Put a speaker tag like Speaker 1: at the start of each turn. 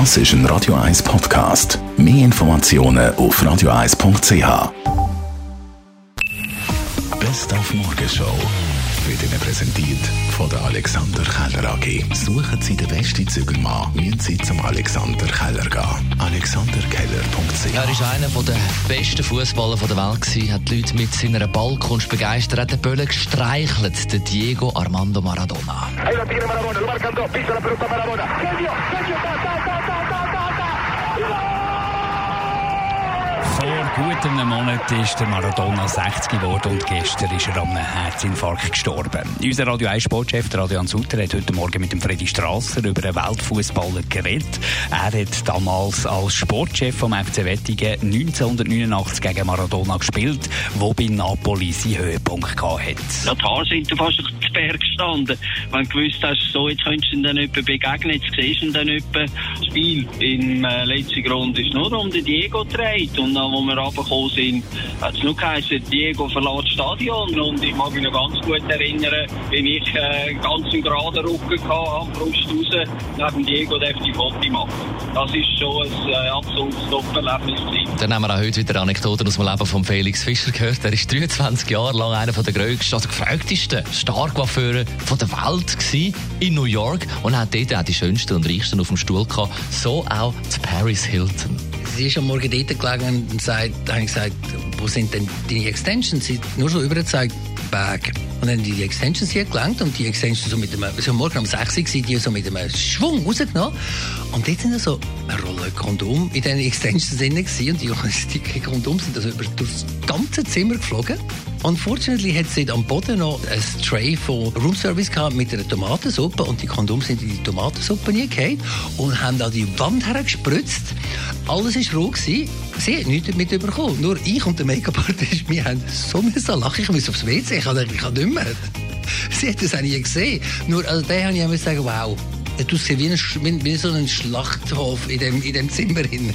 Speaker 1: Das ist ein Radio 1 Podcast. Mehr Informationen auf radio1.ch. Best auf Morgenshow wird Ihnen präsentiert von der Alexander Keller AG. Suchen Sie den besten Zügelmann, müssen Sie zum Alexander Keller gehen. AlexanderKeller.ch
Speaker 2: Er war einer der besten Fußballer der Welt. Gewesen, hat die Leute mit seiner Ballkunst begeistert, hat den Böllen gestreichelt, der Diego Armando Maradona.
Speaker 3: Ahí
Speaker 4: gut einem Monat ist der Maradona 60 geworden und gestern ist er an einem Herzinfarkt gestorben. Unser Radio 1 Sportchef, der Adrian Sutter, hat heute Morgen mit dem Freddy Strasser über einen Weltfußballer geredet. Er hat damals als Sportchef vom FC Wettingen 1989 gegen Maradona gespielt, wo bei Napoli seinen Höhepunkt hatte.
Speaker 5: Ja, die Haare sind fast zu Berg gestanden. Wenn du gewusst hast, so, jetzt könntest du dann jemanden begegnen, jetzt siehst du dann jemanden. Das Spiel im äh, letzten Grund ist nur um den Diego gedreht. Und dann, wo wir runtergekommen sind, hat es nur geheißen, Diego verlässt das Stadion. Und ich mag mich noch ganz gut erinnern, wenn ich äh, ganz im geraden Rücken hatte, Brust raus, neben Diego durfte ich Foto machen. Das ist schon ein äh, absolutes Top-Erlebnis.
Speaker 2: Dann haben wir auch heute wieder Anekdoten aus dem Leben von Felix Fischer gehört. Er ist 23 Jahre lang einer der grössten, also gefragtesten Starcoiffeure der Welt in New York und hat dort auch die schönsten und reichsten auf dem Stuhl gehabt. So auch zu Paris Hilton.
Speaker 6: Sie ist am Morgen dort gelegen und sagt, habe ich gesagt, wo sind denn deine Extensions? Sie hat nur so übergezeigt, Bag. Und dann die Extensions hier gelangt und die Extensions so mit einem, so Morgen um 6 Uhr die so mit einem Schwung rausgenommen. Und dort sind so eine Rolle Kondom in diesen Extensions drin und die, Kondom sind also über das ganze Zimmer geflogen. Und fortunately hat sie am Boden noch ein Tray von Roomservice gehabt mit einer Tomatensuppe und die Kondome sind in die Tomatensuppe nie gefallen und haben an die Wand hergespritzt. Alles war roh. Gewesen. Sie hat nichts damit bekommen. Nur ich und der Make-up-Artist, wir haben so müssen lachen. Ich musste aufs WC, ich habe ich nicht mehr. Sie hat das auch nie gesehen. Nur also da habe ich sagen, wow. Du siehst wie, ein, wie, wie so ein Schlachthof in dem, in dem Zimmer. Drin.